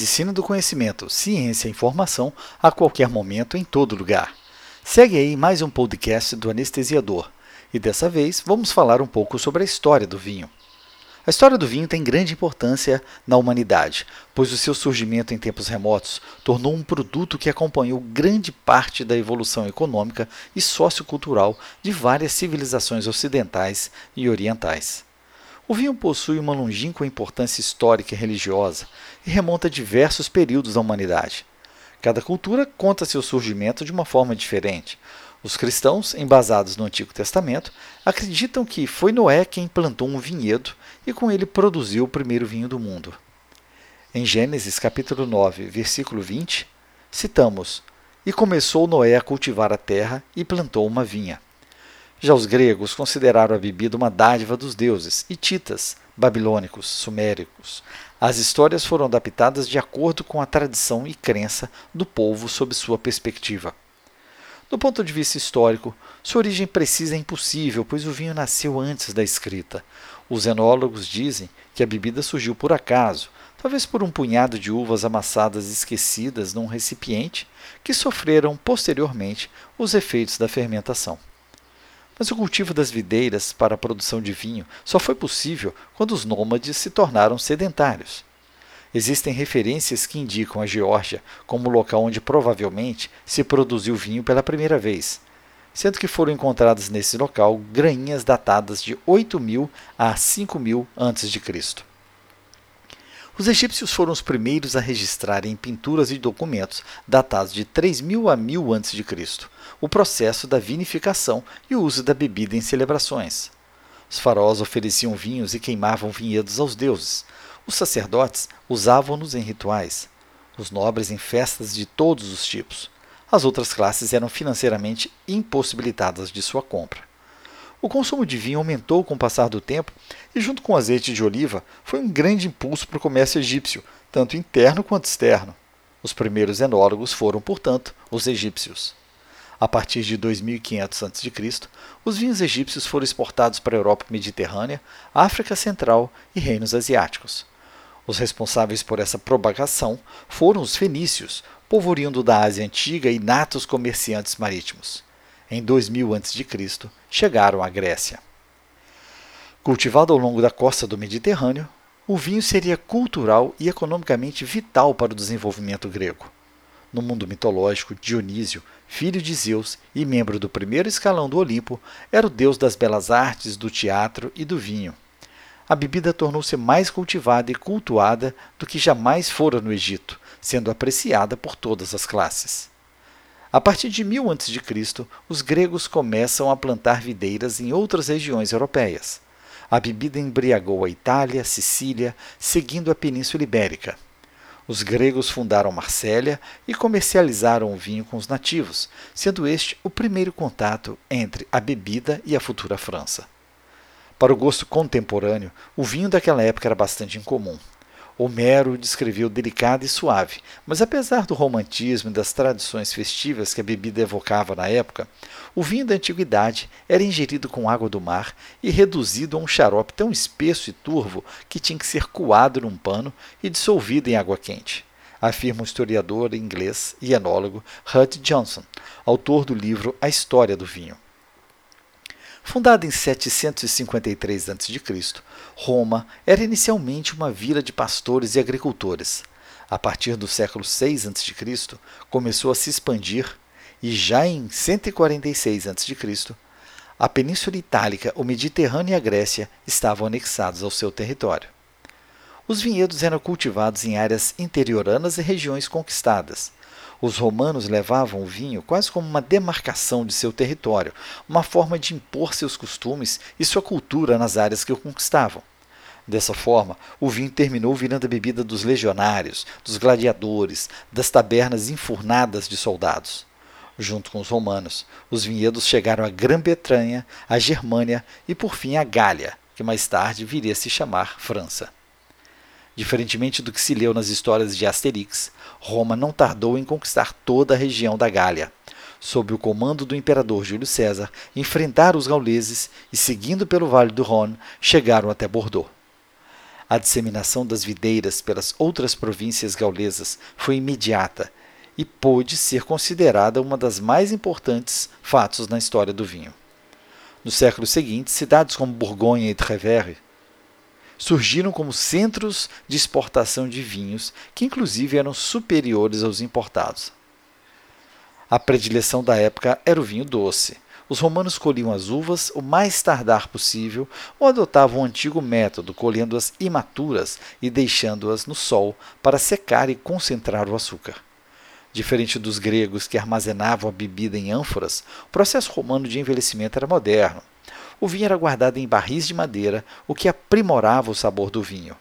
medicina do conhecimento, ciência e informação a qualquer momento, em todo lugar. Segue aí mais um podcast do Anestesiador. E dessa vez vamos falar um pouco sobre a história do vinho. A história do vinho tem grande importância na humanidade, pois o seu surgimento em tempos remotos tornou um produto que acompanhou grande parte da evolução econômica e sociocultural de várias civilizações ocidentais e orientais. O vinho possui uma longínqua importância histórica e religiosa e remonta a diversos períodos da humanidade. Cada cultura conta seu surgimento de uma forma diferente. Os cristãos, embasados no Antigo Testamento, acreditam que foi Noé quem plantou um vinhedo e com ele produziu o primeiro vinho do mundo. Em Gênesis capítulo 9, versículo 20, citamos: E começou Noé a cultivar a terra e plantou uma vinha. Já os gregos consideraram a bebida uma dádiva dos deuses, hititas, babilônicos, suméricos. As histórias foram adaptadas de acordo com a tradição e crença do povo sob sua perspectiva. Do ponto de vista histórico, sua origem precisa é impossível, pois o vinho nasceu antes da escrita. Os enólogos dizem que a bebida surgiu por acaso, talvez por um punhado de uvas amassadas esquecidas num recipiente que sofreram posteriormente os efeitos da fermentação. Mas o cultivo das videiras para a produção de vinho só foi possível quando os nômades se tornaram sedentários. Existem referências que indicam a Geórgia como local onde provavelmente se produziu vinho pela primeira vez, sendo que foram encontradas nesse local grainhas datadas de 8000 a 5000 a.C. Os egípcios foram os primeiros a registrar em pinturas e documentos datados de 3000 a 1000 a.C. o processo da vinificação e o uso da bebida em celebrações. Os faraós ofereciam vinhos e queimavam vinhedos aos deuses. Os sacerdotes usavam-nos em rituais, os nobres em festas de todos os tipos. As outras classes eram financeiramente impossibilitadas de sua compra. O consumo de vinho aumentou com o passar do tempo e, junto com o azeite de oliva, foi um grande impulso para o comércio egípcio, tanto interno quanto externo. Os primeiros enólogos foram, portanto, os egípcios. A partir de 2500 a.C., os vinhos egípcios foram exportados para a Europa Mediterrânea, África Central e reinos asiáticos. Os responsáveis por essa propagação foram os fenícios, povo da Ásia Antiga e natos comerciantes marítimos em 2000 a.C., chegaram à Grécia. Cultivado ao longo da costa do Mediterrâneo, o vinho seria cultural e economicamente vital para o desenvolvimento grego. No mundo mitológico, Dionísio, filho de Zeus e membro do primeiro escalão do Olimpo, era o deus das belas artes, do teatro e do vinho. A bebida tornou-se mais cultivada e cultuada do que jamais fora no Egito, sendo apreciada por todas as classes. A partir de 1000 a.C., os gregos começam a plantar videiras em outras regiões europeias. A bebida embriagou a Itália, Sicília, seguindo a Península Ibérica. Os gregos fundaram Marsella e comercializaram o vinho com os nativos, sendo este o primeiro contato entre a bebida e a futura França. Para o gosto contemporâneo, o vinho daquela época era bastante incomum. Homero descreveu delicado e suave, mas apesar do romantismo e das tradições festivas que a bebida evocava na época, o vinho da antiguidade era ingerido com água do mar e reduzido a um xarope tão espesso e turvo que tinha que ser coado num pano e dissolvido em água quente, afirma o historiador inglês e enólogo Hud Johnson, autor do livro A História do Vinho. Fundada em 753 a.C., Roma era inicialmente uma vila de pastores e agricultores. A partir do século 6 a.C., começou a se expandir e já em 146 a.C., a Península Itálica, o Mediterrâneo e a Grécia estavam anexados ao seu território. Os vinhedos eram cultivados em áreas interioranas e regiões conquistadas. Os romanos levavam o vinho quase como uma demarcação de seu território, uma forma de impor seus costumes e sua cultura nas áreas que o conquistavam. Dessa forma, o vinho terminou virando a bebida dos legionários, dos gladiadores, das tabernas enfurnadas de soldados. Junto com os romanos, os vinhedos chegaram à Grã-Bretanha, à Germânia e por fim à Gália, que mais tarde viria a se chamar França. Diferentemente do que se leu nas histórias de Asterix, Roma não tardou em conquistar toda a região da Gália. Sob o comando do imperador Júlio César, enfrentaram os gauleses e, seguindo pelo Vale do Rhône, chegaram até Bordeaux. A disseminação das videiras pelas outras províncias gaulesas foi imediata e pôde ser considerada uma das mais importantes fatos na história do vinho. No século seguinte, cidades como Borgonha e Trevere surgiram como centros de exportação de vinhos, que inclusive eram superiores aos importados. A predileção da época era o vinho doce. Os romanos colhiam as uvas o mais tardar possível ou adotavam o antigo método, colhendo-as imaturas e deixando-as no sol para secar e concentrar o açúcar. Diferente dos gregos que armazenavam a bebida em ânforas, o processo romano de envelhecimento era moderno. O vinho era guardado em barris de madeira, o que aprimorava o sabor do vinho.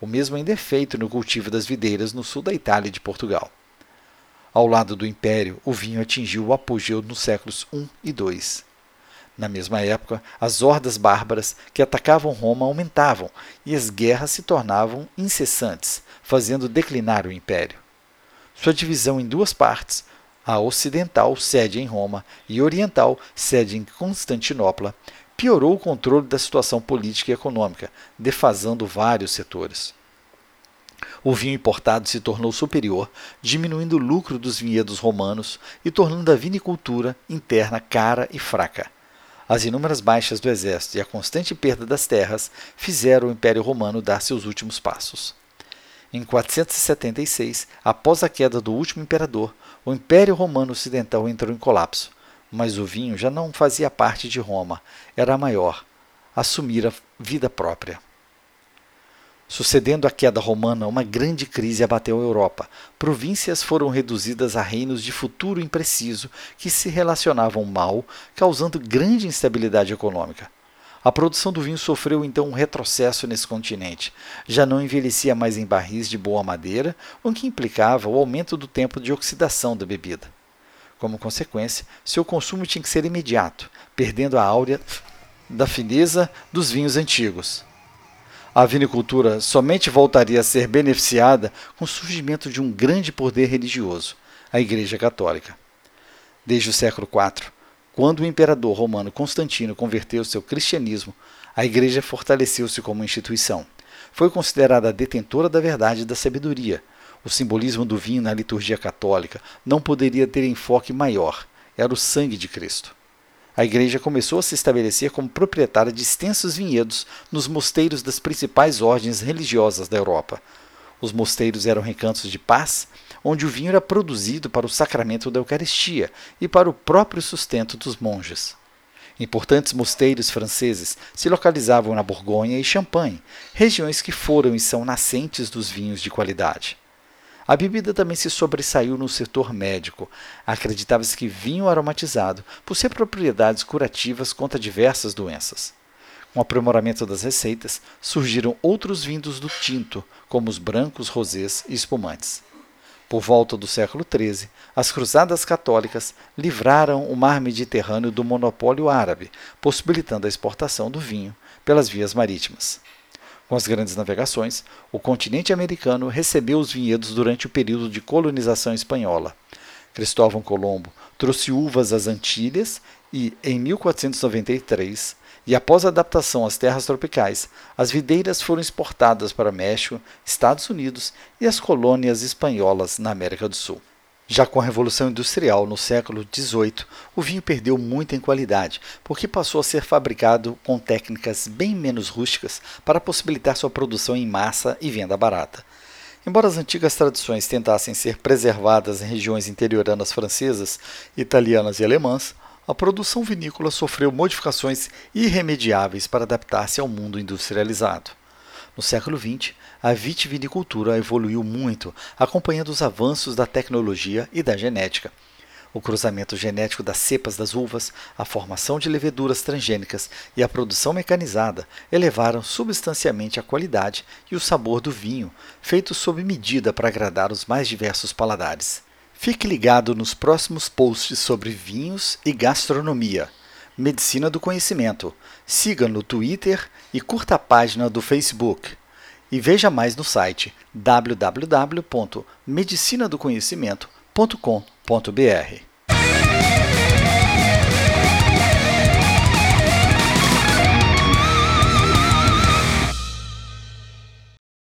O mesmo ainda é feito no cultivo das videiras no sul da Itália e de Portugal. Ao lado do Império, o vinho atingiu o apogeu nos séculos I e II. Na mesma época, as hordas bárbaras que atacavam Roma aumentavam e as guerras se tornavam incessantes, fazendo declinar o Império. Sua divisão em duas partes, a ocidental, sede em Roma, e oriental, sede em Constantinopla, piorou o controle da situação política e econômica, defasando vários setores. O vinho importado se tornou superior, diminuindo o lucro dos vinhedos romanos e tornando a vinicultura interna cara e fraca. As inúmeras baixas do exército e a constante perda das terras fizeram o Império Romano dar seus últimos passos. Em 476, após a queda do último imperador, o Império Romano Ocidental entrou em colapso, mas o vinho já não fazia parte de Roma, era maior, assumira vida própria. Sucedendo a queda romana, uma grande crise abateu a Europa. Províncias foram reduzidas a reinos de futuro impreciso que se relacionavam mal, causando grande instabilidade econômica. A produção do vinho sofreu então um retrocesso nesse continente. Já não envelhecia mais em barris de boa madeira, o que implicava o aumento do tempo de oxidação da bebida. Como consequência, seu consumo tinha que ser imediato, perdendo a áurea da fineza dos vinhos antigos. A vinicultura somente voltaria a ser beneficiada com o surgimento de um grande poder religioso, a Igreja Católica. Desde o século IV, quando o imperador romano Constantino converteu-se ao cristianismo, a igreja fortaleceu-se como instituição. Foi considerada a detentora da verdade e da sabedoria. O simbolismo do vinho na liturgia católica não poderia ter enfoque maior. Era o sangue de Cristo. A igreja começou a se estabelecer como proprietária de extensos vinhedos nos mosteiros das principais ordens religiosas da Europa. Os mosteiros eram recantos de paz onde o vinho era produzido para o sacramento da Eucaristia e para o próprio sustento dos monges. Importantes mosteiros franceses se localizavam na Borgonha e Champagne, regiões que foram e são nascentes dos vinhos de qualidade. A bebida também se sobressaiu no setor médico. Acreditava-se que vinho aromatizado possui propriedades curativas contra diversas doenças. Com o aprimoramento das receitas, surgiram outros vinhos do tinto, como os brancos, rosés e espumantes. Por volta do século XIII, as cruzadas católicas livraram o mar Mediterrâneo do monopólio árabe, possibilitando a exportação do vinho pelas vias marítimas. Com as grandes navegações, o continente americano recebeu os vinhedos durante o período de colonização espanhola. Cristóvão Colombo trouxe uvas às Antilhas e, em 1493, e após a adaptação às terras tropicais, as videiras foram exportadas para México, Estados Unidos e as colônias espanholas na América do Sul. Já com a Revolução Industrial no século XVIII, o vinho perdeu muito em qualidade, porque passou a ser fabricado com técnicas bem menos rústicas para possibilitar sua produção em massa e venda barata. Embora as antigas tradições tentassem ser preservadas em regiões interioranas francesas, italianas e alemãs, a produção vinícola sofreu modificações irremediáveis para adaptar-se ao mundo industrializado. No século XX, a vitivinicultura evoluiu muito, acompanhando os avanços da tecnologia e da genética. O cruzamento genético das cepas das uvas, a formação de leveduras transgênicas e a produção mecanizada elevaram substancialmente a qualidade e o sabor do vinho, feito sob medida para agradar os mais diversos paladares. Fique ligado nos próximos posts sobre vinhos e gastronomia. Medicina do Conhecimento. Siga no Twitter e curta a página do Facebook. E veja mais no site www.medicinadoconhecimento.com.br.